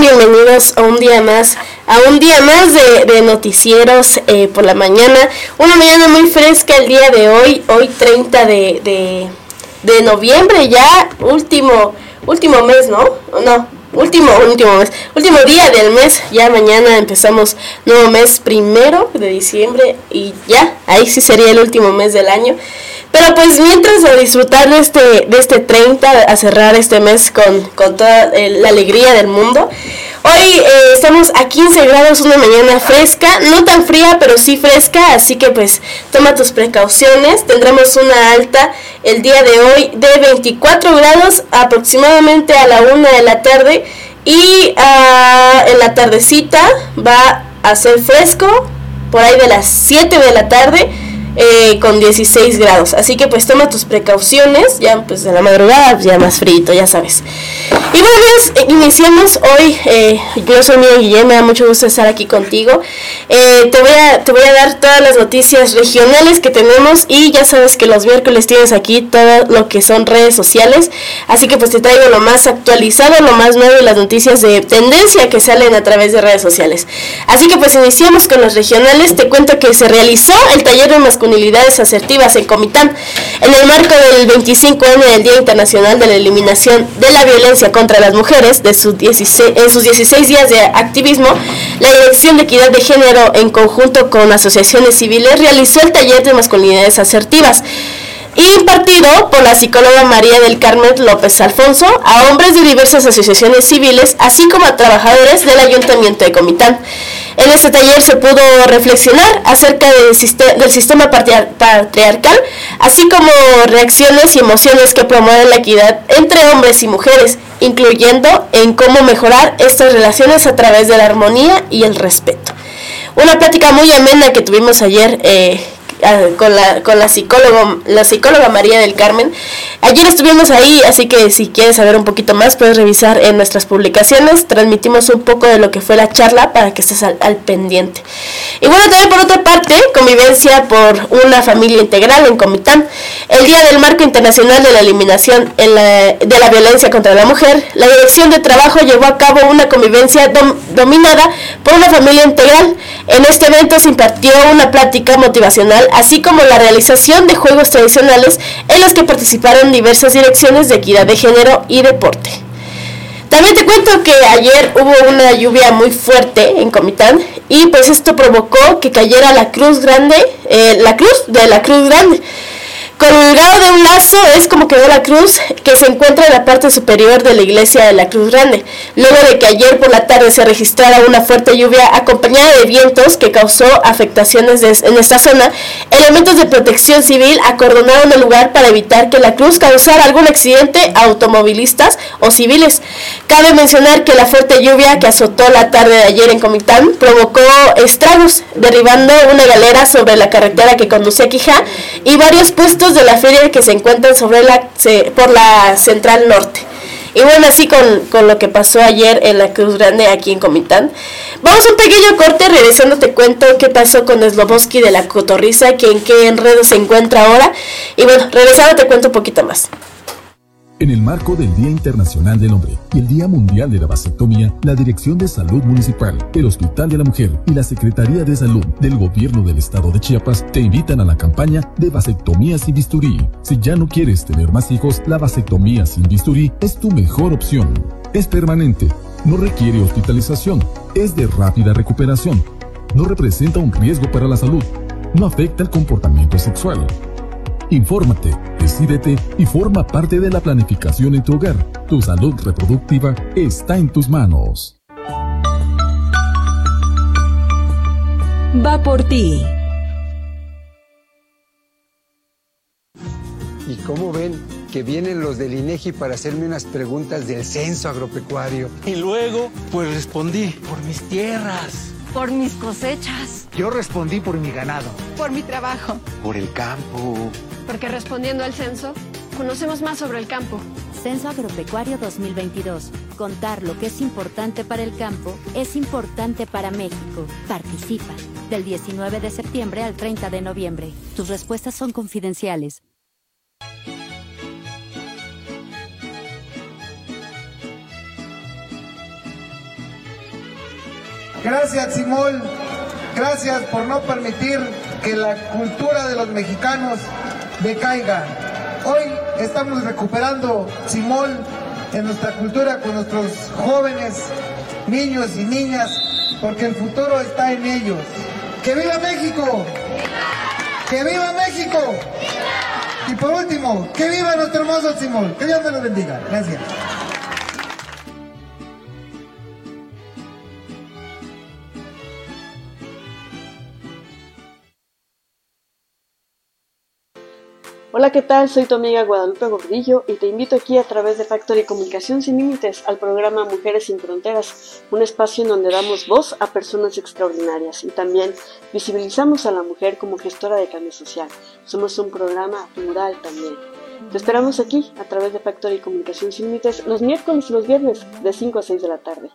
bienvenidos a un día más, a un día más de, noticieros eh, por la mañana. Una mañana muy fresca el día de hoy, hoy 30 de, de, noviembre, ya último, último mes, ¿no? No, último, último mes, último día del mes, ya mañana empezamos nuevo mes primero de diciembre y ya, ahí sí sería el último mes del año. Pero pues mientras a disfrutar de este, de este 30, a cerrar este mes con, con toda eh, la alegría del mundo. Hoy eh, estamos a 15 grados, una mañana fresca, no tan fría, pero sí fresca, así que pues toma tus precauciones. Tendremos una alta el día de hoy de 24 grados aproximadamente a la 1 de la tarde y uh, en la tardecita va a ser fresco por ahí de las 7 de la tarde eh, con 16 grados. Así que pues toma tus precauciones, ya pues de la madrugada ya más frito, ya sabes. Y bueno eh, iniciamos hoy, eh, yo soy Miguel Guillén, me da mucho gusto estar aquí contigo. Te, voy a, te voy a dar todas las noticias regionales que tenemos y ya sabes que los miércoles tienes aquí todo lo que son redes sociales. Así que pues te traigo lo más actualizado, lo más nuevo y las noticias de tendencia que salen a través de redes sociales. Así que pues iniciamos con los regionales, te cuento que se realizó el taller de masculinidad unidades asertivas en Comitán. En el marco del 25 año del Día Internacional de la Eliminación de la Violencia contra las Mujeres, de sus 16, en sus 16 días de activismo, la Dirección de Equidad de Género, en conjunto con asociaciones civiles, realizó el taller de masculinidades asertivas impartido por la psicóloga María del Carmen López Alfonso a hombres de diversas asociaciones civiles, así como a trabajadores del Ayuntamiento de Comitán. En este taller se pudo reflexionar acerca del, sistema patriarcal, así como reacciones y emociones que promueven la equidad entre hombres y mujeres, incluyendo en cómo mejorar estas relaciones a través de la armonía y el respeto. Una plática muy amena que tuvimos ayer eh, con la, con la psicóloga, la psicóloga María del Carmen. Ayer estuvimos ahí, así que si quieres saber un poquito más, puedes revisar en nuestras publicaciones. Transmitimos un poco de lo que fue la charla para que estés al, pendiente. Y bueno, también por otra parte, convivencia por una familia integral en Comitán. El Día del Marco Internacional de la Eliminación en la, de la Violencia contra la Mujer, la Dirección de Trabajo llevó a cabo una convivencia dominada por una familia integral. En este evento se impartió una plática motivacional así como la realización de juegos tradicionales en los que participaron diversas direcciones de equidad de género y deporte. También te cuento que ayer hubo una lluvia muy fuerte en Comitán y pues esto provocó que cayera la cruz grande, eh, la cruz de la cruz grande. Colgado de un lazo es como quedó la cruz que se encuentra en la parte superior de la iglesia de la Cruz Grande, luego de que ayer por la tarde se registrara una fuerte lluvia acompañada de vientos que causó afectaciones en esta zona, elementos de protección civil acordonaron el lugar para evitar que la cruz causara algún accidente a automovilistas o civiles. Cabe mencionar que la fuerte lluvia que azotó la tarde de ayer en Comitán provocó estragos, derribando una galera sobre la carretera que conduce a Quijá y varios puestos de la feria que se encuentran sobre la, por la Central Norte. Y bueno, así con, lo que pasó ayer en la Cruz Grande aquí en Comitán. Vamos a un pequeño corte, regresando te cuento qué pasó con Sloboski de la Cotorriza, que en qué enredo se encuentra ahora. Y bueno, regresando te cuento un poquito más. En el marco del Día Internacional del Hombre y el Día Mundial de la Vasectomía, la Dirección de Salud Municipal, el Hospital de la Mujer y la Secretaría de Salud del Gobierno del Estado de Chiapas te invitan a la campaña de vasectomía sin bisturí. Si ya no quieres tener más hijos, la vasectomía sin bisturí es tu mejor opción. Es permanente, no requiere hospitalización, es de rápida recuperación, no representa un riesgo para la salud, no afecta el comportamiento sexual Infórmate, decídete y forma parte de la planificación en tu hogar. Tu salud reproductiva está en tus manos. Va por ti. ¿Y cómo ven que vienen los del INEGI para hacerme unas preguntas del censo agropecuario? Y luego, pues respondí por mis tierras. Por mis cosechas. Yo respondí por mi ganado. Por mi trabajo. Por el campo porque respondiendo al censo, conocemos más sobre el campo. Censo Agropecuario 2022. Contar lo que es importante para el campo es importante para México. Participa. Del 19 de septiembre al 30 de noviembre. Tus respuestas son confidenciales. Gracias, Simón. Gracias por no permitir que la cultura de los mexicanos decaiga. Hoy estamos recuperando, Simón, en nuestra cultura con nuestros jóvenes, niños y niñas, porque el futuro está en ellos. ¡Que viva México! ¡Que viva México! Y por último, que viva nuestro hermoso Simón. Que Dios me lo bendiga. Gracias. Hola, ¿qué tal? Soy tu amiga Guadalupe Gordillo y te invito aquí a través de Factory Comunicación Sin Límites al programa Mujeres Sin Fronteras, un espacio en donde damos voz a personas extraordinarias y también visibilizamos a la mujer como gestora de cambio social. Somos un programa plural también. Te esperamos aquí a través de Factory Comunicación Sin Límites los miércoles y los viernes de 5 a 6 de la tarde.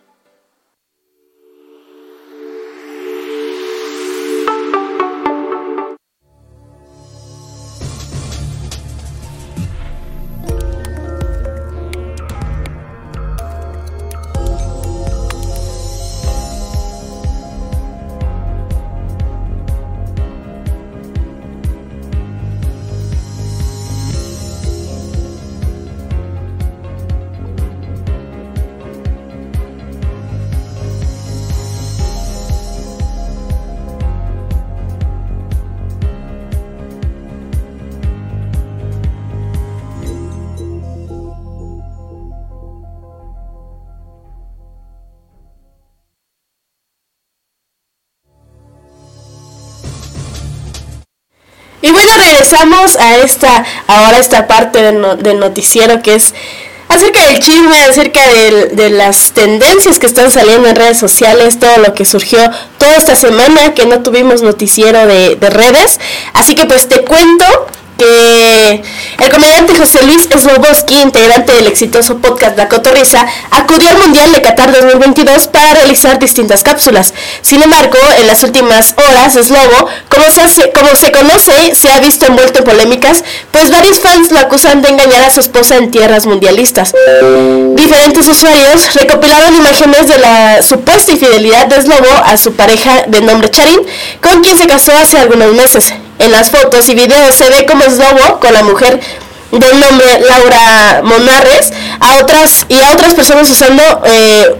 Regresamos a esta, ahora esta parte del, noticiero que es acerca del chisme, acerca de las tendencias que están saliendo en redes sociales, todo lo que surgió toda esta semana que no tuvimos noticiero de redes. Así que pues te cuento que el comediante José Luis Sloboski, integrante del exitoso podcast La Cotorrisa, acudió al Mundial de Qatar 2022 para realizar distintas cápsulas. Sin embargo, en las últimas horas, Slobo, como se, como se conoce, se ha visto envuelto en polémicas, pues varios fans lo acusan de engañar a su esposa en tierras mundialistas. Diferentes usuarios recopilaron imágenes de la supuesta infidelidad de Slobo a su pareja de nombre Charin, con quien se casó hace algunos meses. En las fotos y videos. Se ve como es lobo con la mujer del nombre Laura Monarres a otras y a otras personas usando eh,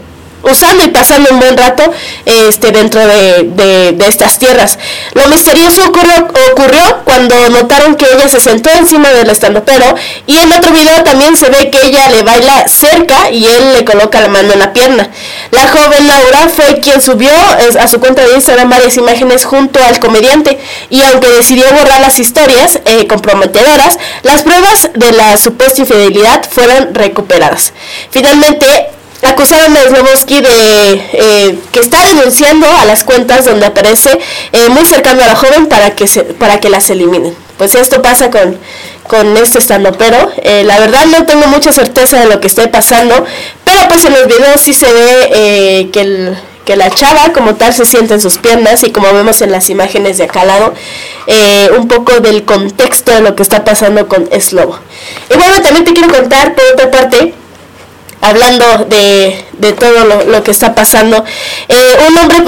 usando y pasando un buen rato este, dentro de, estas tierras. Lo misterioso ocurrió, ocurrió cuando notaron que ella se sentó encima del estandopero y en otro video también se ve que ella le baila cerca y él le coloca la mano en la pierna. La joven Laura fue quien subió a su cuenta de Instagram varias imágenes junto al comediante y aunque decidió borrar las historias eh, comprometedoras, las pruebas de la supuesta infidelidad fueron recuperadas. Finalmente, acusaron a de eh, que está denunciando a las cuentas donde aparece eh, muy cercano a la joven para que se, para que las eliminen. Pues esto pasa con, con este estando pero eh, la verdad no tengo mucha certeza de lo que esté pasando, pero pues en los videos sí se ve que, que la chava como tal se siente en sus piernas y como vemos en las imágenes de acá al lado, un poco del contexto de lo que está pasando con Slobo. Y bueno, también te quiero contar por otra parte, hablando de, de todo lo, que está pasando. Eh, un hombre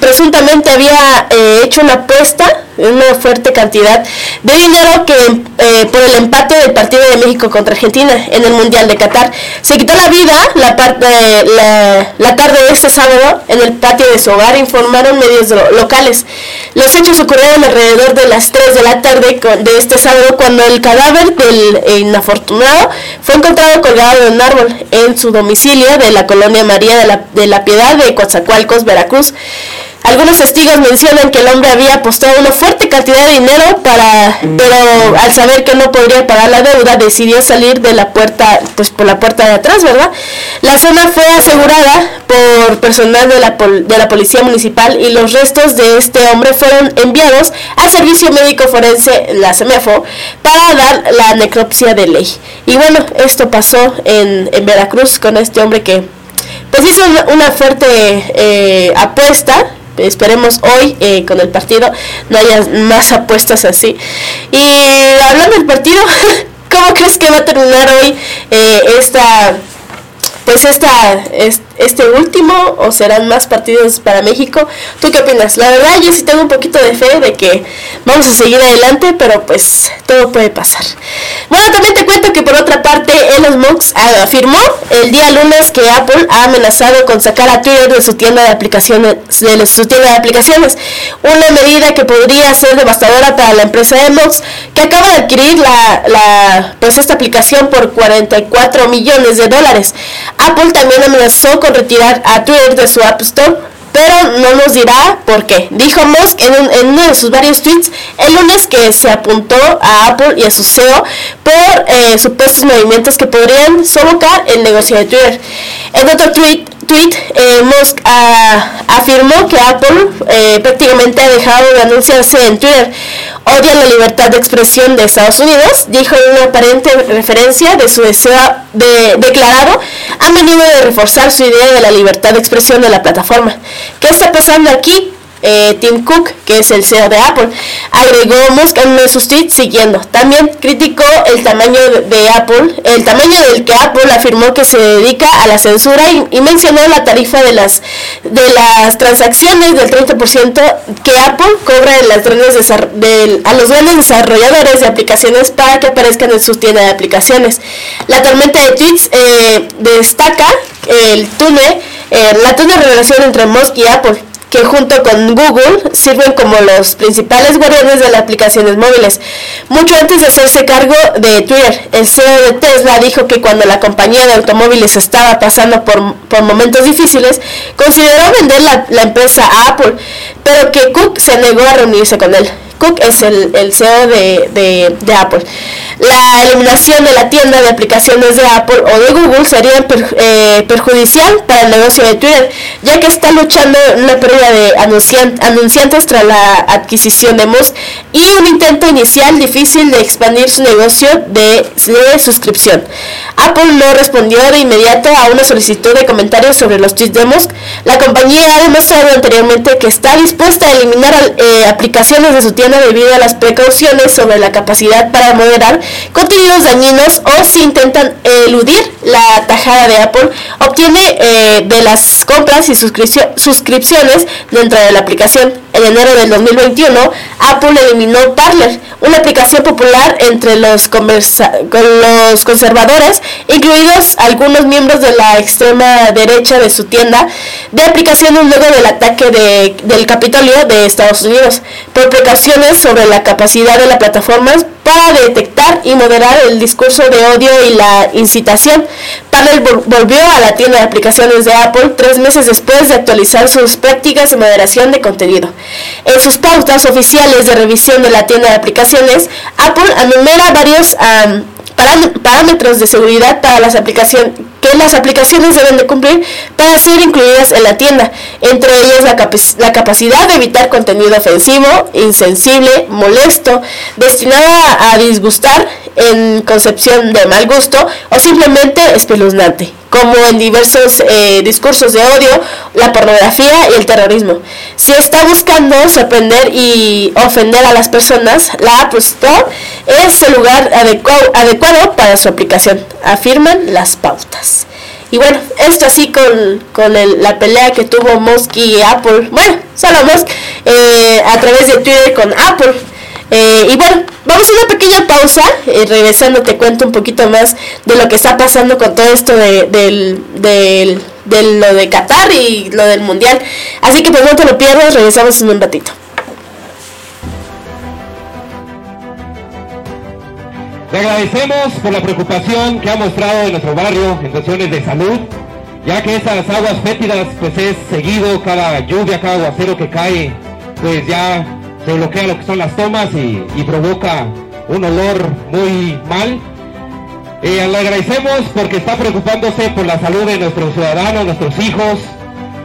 presuntamente había eh, hecho una apuesta una fuerte cantidad de dinero que eh, por el empate del partido de México contra Argentina en el Mundial de Qatar. Se quitó la vida la, parte, la, la, tarde de este sábado en el patio de su hogar, informaron medios locales. Los hechos ocurrieron alrededor de las 3 de la tarde de este sábado cuando el cadáver del inafortunado fue encontrado colgado en un árbol en su domicilio de la colonia María de la, de la Piedad de Coatzacoalcos, Veracruz. Algunos testigos mencionan que el hombre había apostado una fuerte cantidad de dinero para, pero al saber que no podría pagar la deuda, decidió salir de la puerta, pues por la puerta de atrás, ¿verdad? La zona fue asegurada por personal de la, de la policía municipal y los restos de este hombre fueron enviados al servicio médico forense, la SEMEFO, para dar la necropsia de ley. Y bueno, esto pasó en, en Veracruz con este hombre que pues hizo una fuerte eh, apuesta esperemos hoy eh, con el partido no haya más apuestas así. Y hablando del partido, ¿cómo crees que va a terminar hoy eh, esta pues esta, este último o serán más partidos para México. ¿Tú qué opinas? La verdad yo sí tengo un poquito de fe de que vamos a seguir adelante, pero pues todo puede pasar. Bueno, también te cuento que por otra parte Elon Musk afirmó el día lunes que Apple ha amenazado con sacar a Twitter de su tienda de aplicaciones, de su tienda de aplicaciones, una medida que podría ser devastadora para la empresa de Musk que acaba de adquirir la, la pues esta aplicación por 44 millones de dólares. Apple también amenazó con retirar a Twitter de su App Store, pero no nos dirá por qué. Dijo Musk en, uno de sus varios tweets el lunes que se apuntó a Apple y a su CEO por eh, supuestos movimientos que podrían sofocar el negocio de Twitter. En otro tweet, eh, Musk ah, afirmó que Apple eh, prácticamente ha dejado de anunciarse en Twitter odia la libertad de expresión de Estados Unidos, dijo en una aparente referencia de su deseo de, declarado, a menudo de reforzar su idea de la libertad de expresión de la plataforma. ¿Qué está pasando aquí? Eh, Tim Cook, que es el CEO de Apple, agregó Musk en uno de sus tweets siguiendo. También criticó el tamaño de Apple, el tamaño del que Apple afirmó que se dedica a la censura y, mencionó la tarifa de las de las transacciones del 30% que Apple cobra las a los grandes desarrolladores de aplicaciones para que aparezcan en su tienda de aplicaciones. La tormenta de tweets eh, destaca el túnel, eh, la túnel relación entre Musk y Apple que junto con Google sirven como los principales guardianes de las aplicaciones móviles. Mucho antes de hacerse cargo de Twitter, el CEO de Tesla dijo que cuando la compañía de automóviles estaba pasando por, por momentos difíciles, consideró vender la, la empresa a Apple, pero que Cook se negó a reunirse con él. Cook es el, CEO de, Apple. La eliminación de la tienda de aplicaciones de Apple o de Google sería eh, perjudicial para el negocio de Twitter, ya que está luchando una pérdida de anunciantes tras la adquisición de Musk y un intento inicial difícil de expandir su negocio de, suscripción. Apple no respondió de inmediato a una solicitud de comentarios sobre los tweets de Musk. La compañía ha demostrado anteriormente que está dispuesta a eliminar eh, aplicaciones de su tienda debido a las precauciones sobre la capacidad para moderar contenidos dañinos o si intentan eludir la tajada de Apple, obtiene eh, de las compras y suscripciones dentro de la aplicación. En enero del 2021, Apple eliminó Parler, una aplicación popular entre los, los conservadores, incluidos algunos miembros de la extrema derecha de su tienda de aplicaciones luego del ataque del Capitolio de Estados Unidos, por sobre la capacidad de la plataforma para detectar y moderar el discurso de odio y la incitación. Parler volvió a la tienda de aplicaciones de Apple tres meses después de actualizar sus prácticas de moderación de contenido. En sus pautas oficiales de revisión de la tienda de aplicaciones, Apple enumera varios parámetros de seguridad para las aplicaciones que las aplicaciones deben de cumplir para ser incluidas en la tienda, entre ellas la, la capacidad de evitar contenido ofensivo, insensible, molesto, destinado a disgustar en concepción de mal gusto o simplemente espeluznante, como en diversos eh, discursos de odio, la pornografía y el terrorismo. Si está buscando sorprender y ofender a las personas, la App Store es el lugar adecuado para su aplicación, afirman las pautas. Y bueno, esto así con, con la pelea que tuvo Musk y Apple, bueno, solo Musk, eh, a través de Twitter con Apple. Eh, y bueno, vamos a una pequeña pausa. y regresando te cuento un poquito más de lo que está pasando con todo esto de, del, del, de lo de Qatar y lo del Mundial. Así que pues no te lo pierdas, regresamos en un ratito. Le agradecemos por la preocupación que ha mostrado en nuestro barrio en cuestiones de salud, ya que estas aguas fétidas pues es seguido cada lluvia, cada aguacero que cae, pues ya se bloquea lo que son las tomas y, provoca un olor muy mal. Eh, le agradecemos porque está preocupándose por la salud de nuestros ciudadanos, nuestros hijos,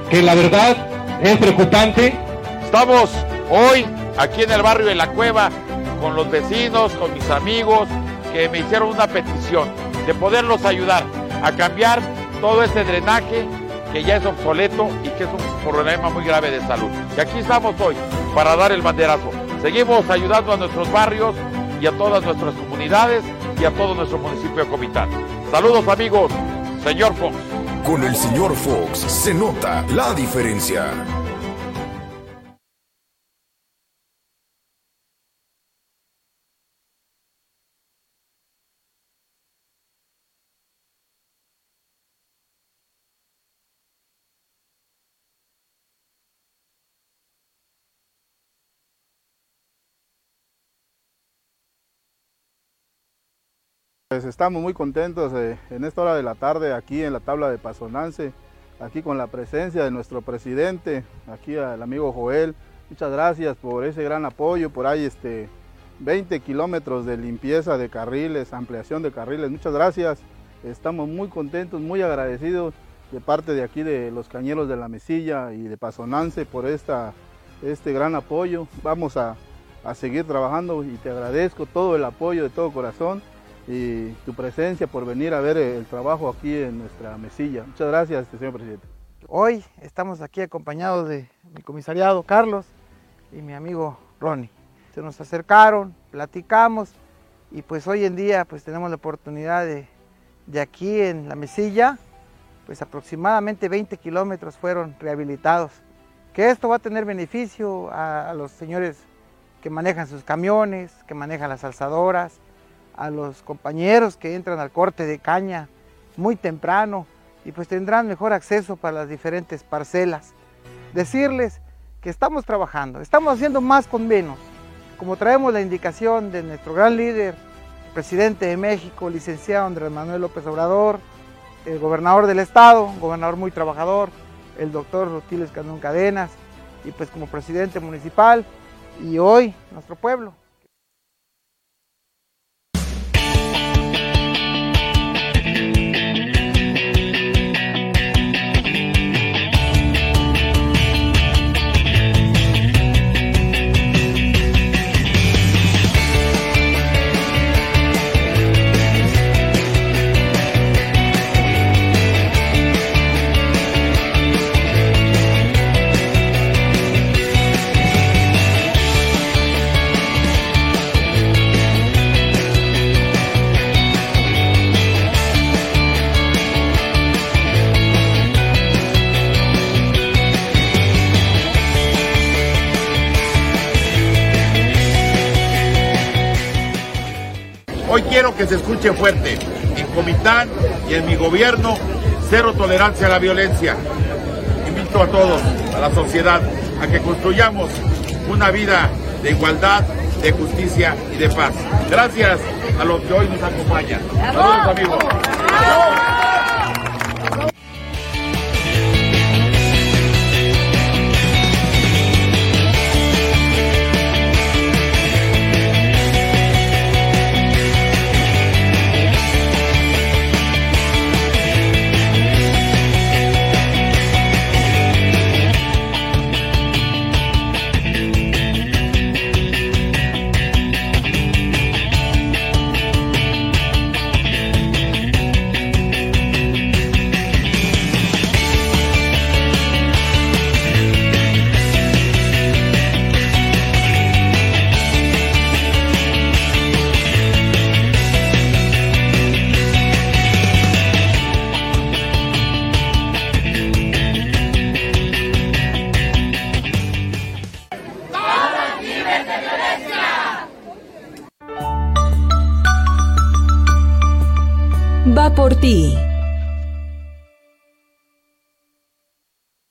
que la verdad es preocupante. Estamos hoy aquí en el barrio de La Cueva con los vecinos, con mis amigos, que me hicieron una petición de poderlos ayudar a cambiar todo este drenaje que ya es obsoleto y que es un problema muy grave de salud. Y aquí estamos hoy para dar el banderazo. Seguimos ayudando a nuestros barrios y a todas nuestras comunidades y a todo nuestro municipio de Comitán. Saludos amigos, señor Fox. Con el señor Fox se nota la diferencia. Pues estamos muy contentos eh, en esta hora de la tarde aquí en la tabla de Pasonance, aquí con la presencia de nuestro presidente, aquí al amigo Joel. Muchas gracias por ese gran apoyo, por ahí este 20 kilómetros de limpieza de carriles, ampliación de carriles. Muchas gracias. Estamos muy contentos, muy agradecidos de parte de aquí de los cañeros de la Mesilla y de Pasonance por esta, este gran apoyo. Vamos a, a seguir trabajando y te agradezco todo el apoyo de todo corazón y tu presencia por venir a ver el trabajo aquí en nuestra mesilla. Muchas gracias, señor presidente. Hoy estamos aquí acompañados de mi comisariado Carlos y mi amigo Ronnie. Se nos acercaron, platicamos y pues hoy en día pues tenemos la oportunidad de, de aquí en la mesilla, pues aproximadamente 20 kilómetros fueron rehabilitados. Que esto va a tener beneficio a, a los señores que manejan sus camiones, que manejan las alzadoras, a los compañeros que entran al corte de caña muy temprano y pues tendrán mejor acceso para las diferentes parcelas. Decirles que estamos trabajando, estamos haciendo más con menos. Como traemos la indicación de nuestro gran líder, presidente de México, licenciado Andrés Manuel López Obrador, el gobernador del estado, gobernador muy trabajador, el doctor Rotiles Candón Cadenas, y pues como presidente municipal, y hoy nuestro pueblo. Que se escuche fuerte. En Comitán y en mi gobierno, cero tolerancia a la violencia. Invito a todos, a la sociedad, a que construyamos una vida de igualdad, de justicia y de paz. Gracias a los que hoy nos acompañan. Saludos amigos.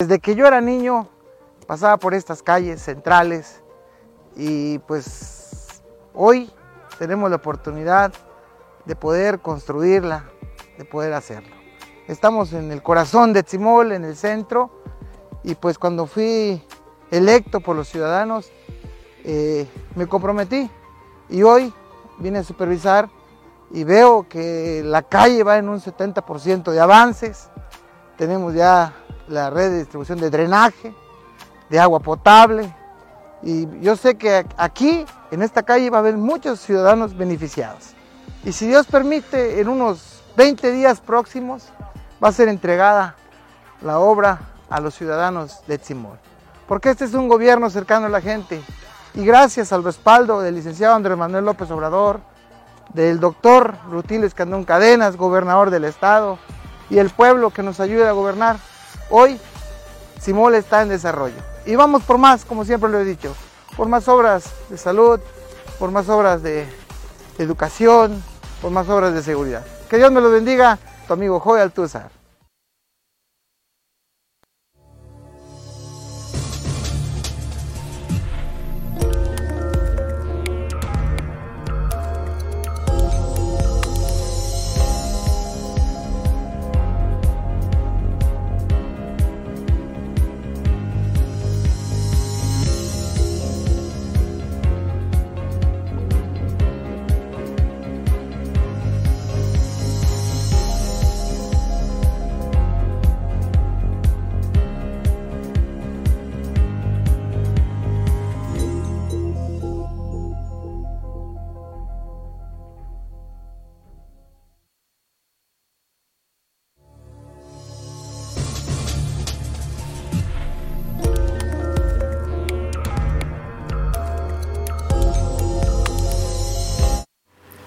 Desde que yo era niño pasaba por estas calles centrales y pues hoy tenemos la oportunidad de poder construirla, de poder hacerlo. Estamos en el corazón de Tzimol, en el centro, y pues cuando fui electo por los ciudadanos eh, me comprometí y hoy vine a supervisar y veo que la calle va en un 70% de avances. Tenemos ya la red de distribución de drenaje, de agua potable. Y yo sé que aquí, en esta calle, va a haber muchos ciudadanos beneficiados. Y si Dios permite, en unos 20 días próximos va a ser entregada la obra a los ciudadanos de Tzimol. Porque este es un gobierno cercano a la gente. Y gracias al respaldo del licenciado Andrés Manuel López Obrador, del doctor Rutiles Candón Cadenas, gobernador del estado, y el pueblo que nos ayude a gobernar. Hoy Simol está en desarrollo. Y vamos por más, como siempre lo he dicho, por más obras de salud, por más obras de educación, por más obras de seguridad. Que Dios me lo bendiga, tu amigo Joy Altuzar.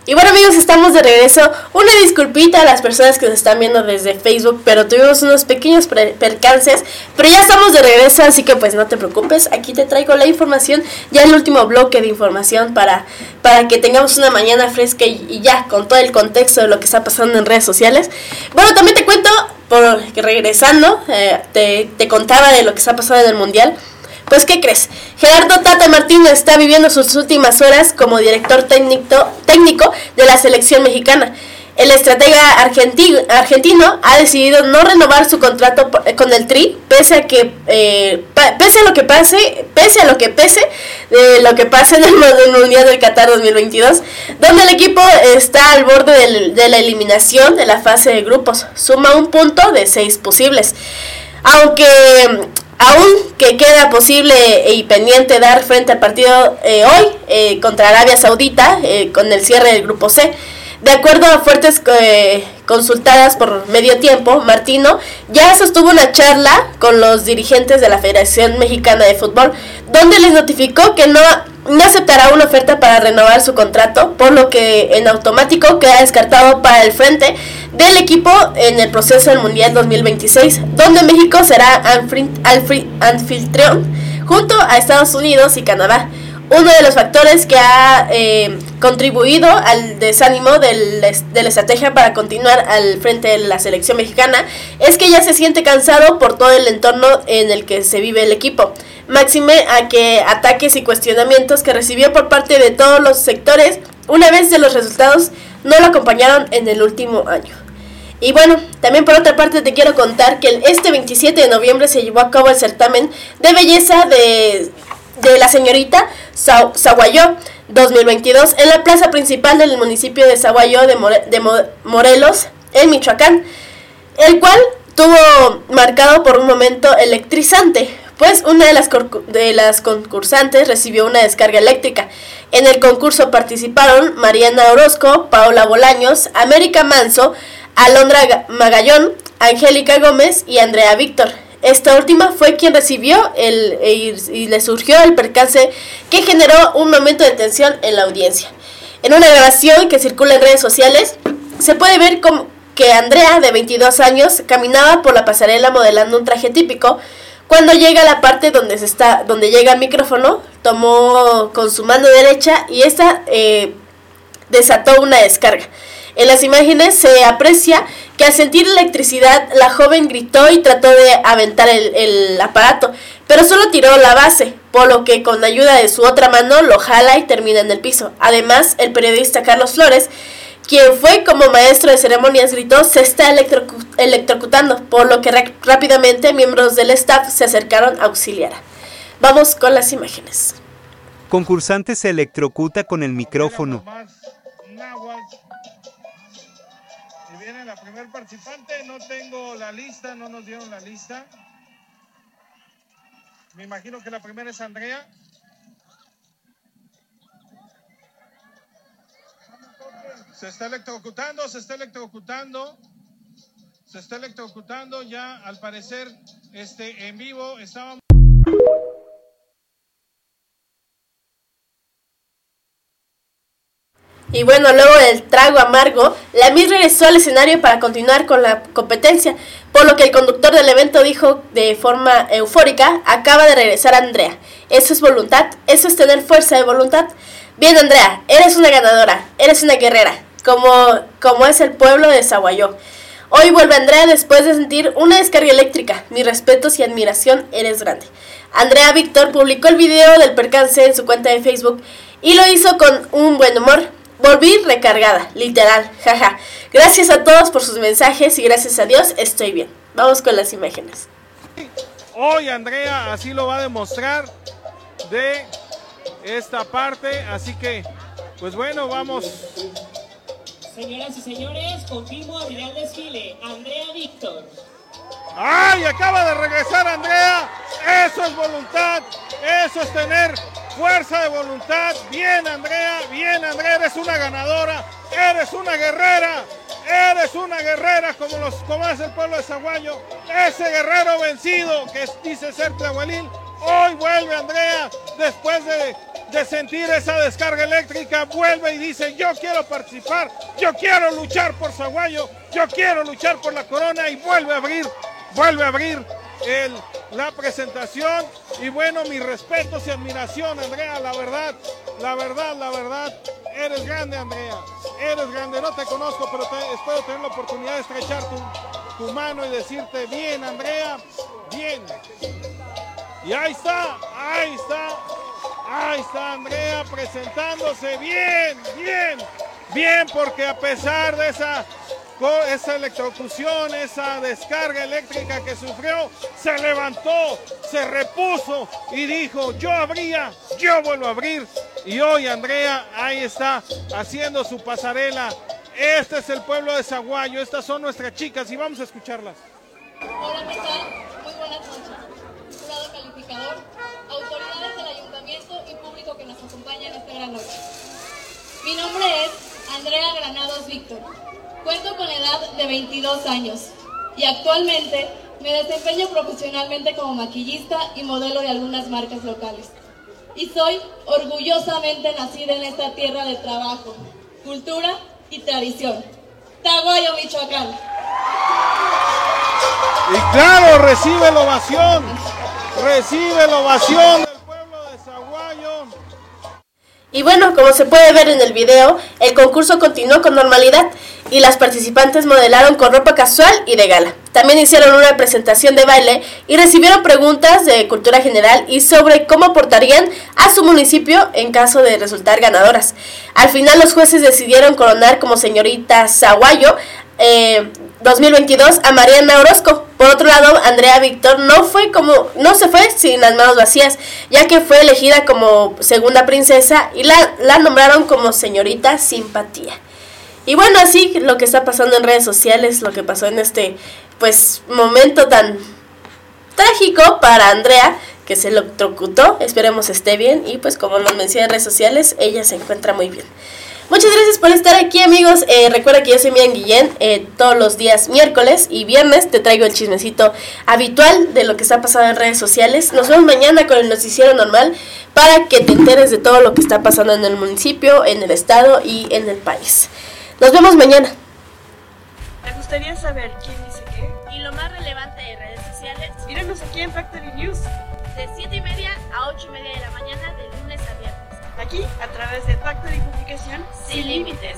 Y bueno amigos, estamos de regreso. Una disculpita a las personas que nos están viendo desde Facebook, pero tuvimos unos pequeños percances. Pero ya estamos de regreso, así que pues no te preocupes. Aquí te traigo la información, ya el último bloque de información para, para que tengamos una mañana fresca y, ya con todo el contexto de lo que está pasando en redes sociales. Bueno, también te cuento, por regresando, eh, te, te contaba de lo que está pasando en el Mundial. Pues, ¿qué crees? Gerardo Tata Martínez está viviendo sus últimas horas como director técnico, técnico de la selección mexicana. El estratega argentino, ha decidido no renovar su contrato con el Tri, pese a que eh, pese a lo que pase, pese a lo que pese de lo que pase en el Mundial del Qatar 2022, donde el equipo está al borde de la eliminación de la fase de grupos, suma un punto de seis posibles. Aunque Aún que queda posible y pendiente dar frente al partido eh, hoy eh, contra Arabia Saudita eh, con el cierre del grupo C. De acuerdo a fuertes consultadas por medio tiempo, Martino ya sostuvo una charla con los dirigentes de la Federación Mexicana de Fútbol, donde les notificó que no, no aceptará una oferta para renovar su contrato, por lo que en automático queda descartado para el frente del equipo en el proceso del Mundial 2026, donde México será anfitrión junto a Estados Unidos y Canadá. Uno de los factores que ha eh, contribuido al desánimo de la estrategia para continuar al frente de la selección mexicana es que ya se siente cansado por todo el entorno en el que se vive el equipo. Máxime a que ataques y cuestionamientos que recibió por parte de todos los sectores una vez de los resultados no lo acompañaron en el último año. Y bueno, también por otra parte te quiero contar que este 27 de noviembre se llevó a cabo el certamen de belleza de, la señorita Zaguayó 2022 en la plaza principal del municipio de Zaguayó de, de Morelos, en Michoacán, el cual tuvo marcado por un momento electrizante, pues una de las, de las concursantes recibió una descarga eléctrica. En el concurso participaron Mariana Orozco, Paola Bolaños, América Manso, Alondra Magallón, Angélica Gómez y Andrea Víctor. Esta última fue quien recibió el, e y, le surgió el percance que generó un momento de tensión en la audiencia. En una grabación que circula en redes sociales, se puede ver como que Andrea, de 22 años, caminaba por la pasarela modelando un traje típico. Cuando llega a la parte donde, se está, donde llega el micrófono, tomó con su mano derecha y esta eh, desató una descarga. En las imágenes se aprecia que al sentir electricidad la joven gritó y trató de aventar el, aparato, pero solo tiró la base, por lo que con ayuda de su otra mano lo jala y termina en el piso. Además, el periodista Carlos Flores, quien fue como maestro de ceremonias, gritó se está electrocutando, por lo que rápidamente miembros del staff se acercaron a auxiliar. Vamos con las imágenes. Concursante se electrocuta con el micrófono. Participante, no tengo la lista, no nos dieron la lista. Me imagino que la primera es Andrea. Se está electrocutando, se está electrocutando. Se está electrocutando ya, al parecer, este, en vivo. Estábamos... Y bueno, luego del trago amargo, la Miss regresó al escenario para continuar con la competencia, por lo que el conductor del evento dijo de forma eufórica, acaba de regresar Andrea. Eso es voluntad, eso es tener fuerza de voluntad. Bien, Andrea, eres una ganadora, eres una guerrera, como, como es el pueblo de Zaguayó. Hoy vuelve Andrea después de sentir una descarga eléctrica. Mis respetos y admiración, eres grande. Andrea Víctor publicó el video del percance en su cuenta de Facebook y lo hizo con un buen humor. Volví recargada, literal, jaja. Gracias a todos por sus mensajes y gracias a Dios estoy bien. Vamos con las imágenes. Hoy Andrea así lo va a demostrar de esta parte, así que pues bueno, vamos. Señoras y señores, abrirá el desfile Andrea Víctor. ¡Ay! Acaba de regresar Andrea. Eso es voluntad. Eso es tener fuerza de voluntad. Bien, Andrea. Bien, Andrea. Eres una ganadora. Eres una guerrera. Eres una guerrera como, los, como es el pueblo de Zaguayo. Ese guerrero vencido que dice ser Tlahuelil. Hoy vuelve Andrea después de, de sentir esa descarga eléctrica. Vuelve y dice, yo quiero participar. Yo quiero luchar por Zaguayo. Yo quiero luchar por la corona. Y vuelve a abrir vuelve a abrir la presentación. Y bueno, mis respetos y admiración, Andrea, la verdad, la verdad, la verdad, eres grande, Andrea. Eres grande, no te conozco, pero espero tener la oportunidad de estrechar tu mano y decirte, bien, Andrea, bien. Y ahí está, ahí está, ahí está Andrea presentándose bien, bien, bien, porque a pesar de esa esa electrocución, esa descarga eléctrica que sufrió, se levantó, se repuso y dijo, yo abría, yo vuelvo a abrir. Y hoy Andrea ahí está haciendo su pasarela. Este es el pueblo de Zaguayo, estas son nuestras chicas y vamos a escucharlas. Hola, ¿qué tal? Muy buenas noches. Jurado calificador, autoridades del ayuntamiento y público que nos acompaña en esta gran noche. Mi nombre es Andrea Granados Víctor. Cuento con edad de 22 años y actualmente me desempeño profesionalmente como maquillista y modelo de algunas marcas locales. Y soy orgullosamente nacida en esta tierra de trabajo, cultura y tradición. Taguayo, Michoacán. Y claro, recibe la ovación, recibe la ovación Y bueno, como se puede ver en el video, el concurso continuó con normalidad y las participantes modelaron con ropa casual y de gala. También hicieron una presentación de baile y recibieron preguntas de cultura general y sobre cómo aportarían a su municipio en caso de resultar ganadoras. Al final los jueces decidieron coronar como señorita Zaguayo eh, 2022 a Mariana Orozco. Por otro lado, Andrea Víctor no fue como no se fue sin las manos vacías, ya que fue elegida como segunda princesa y la, la nombraron como señorita simpatía. Y bueno, así lo que está pasando en redes sociales, lo que pasó en este pues momento tan trágico para Andrea, que se electrocutó, esperemos esté bien y pues como nos mencioné en redes sociales, ella se encuentra muy bien. Muchas gracias por estar aquí amigos. Eh, recuerda que yo soy Mian Guillén. Eh, todos los días miércoles y viernes te traigo el chismecito habitual de lo que está pasando en redes sociales. Nos vemos mañana con el noticiero normal para que te enteres de todo lo que está pasando en el municipio, en el estado y en el país. Nos vemos mañana. ¿Te gustaría saber quién dice qué? Y lo más relevante de redes sociales. Míranos aquí en Factory News. De 7 y media a 8 y media de la mañana aquí a través de Pacto de Comunicación Sin Límites.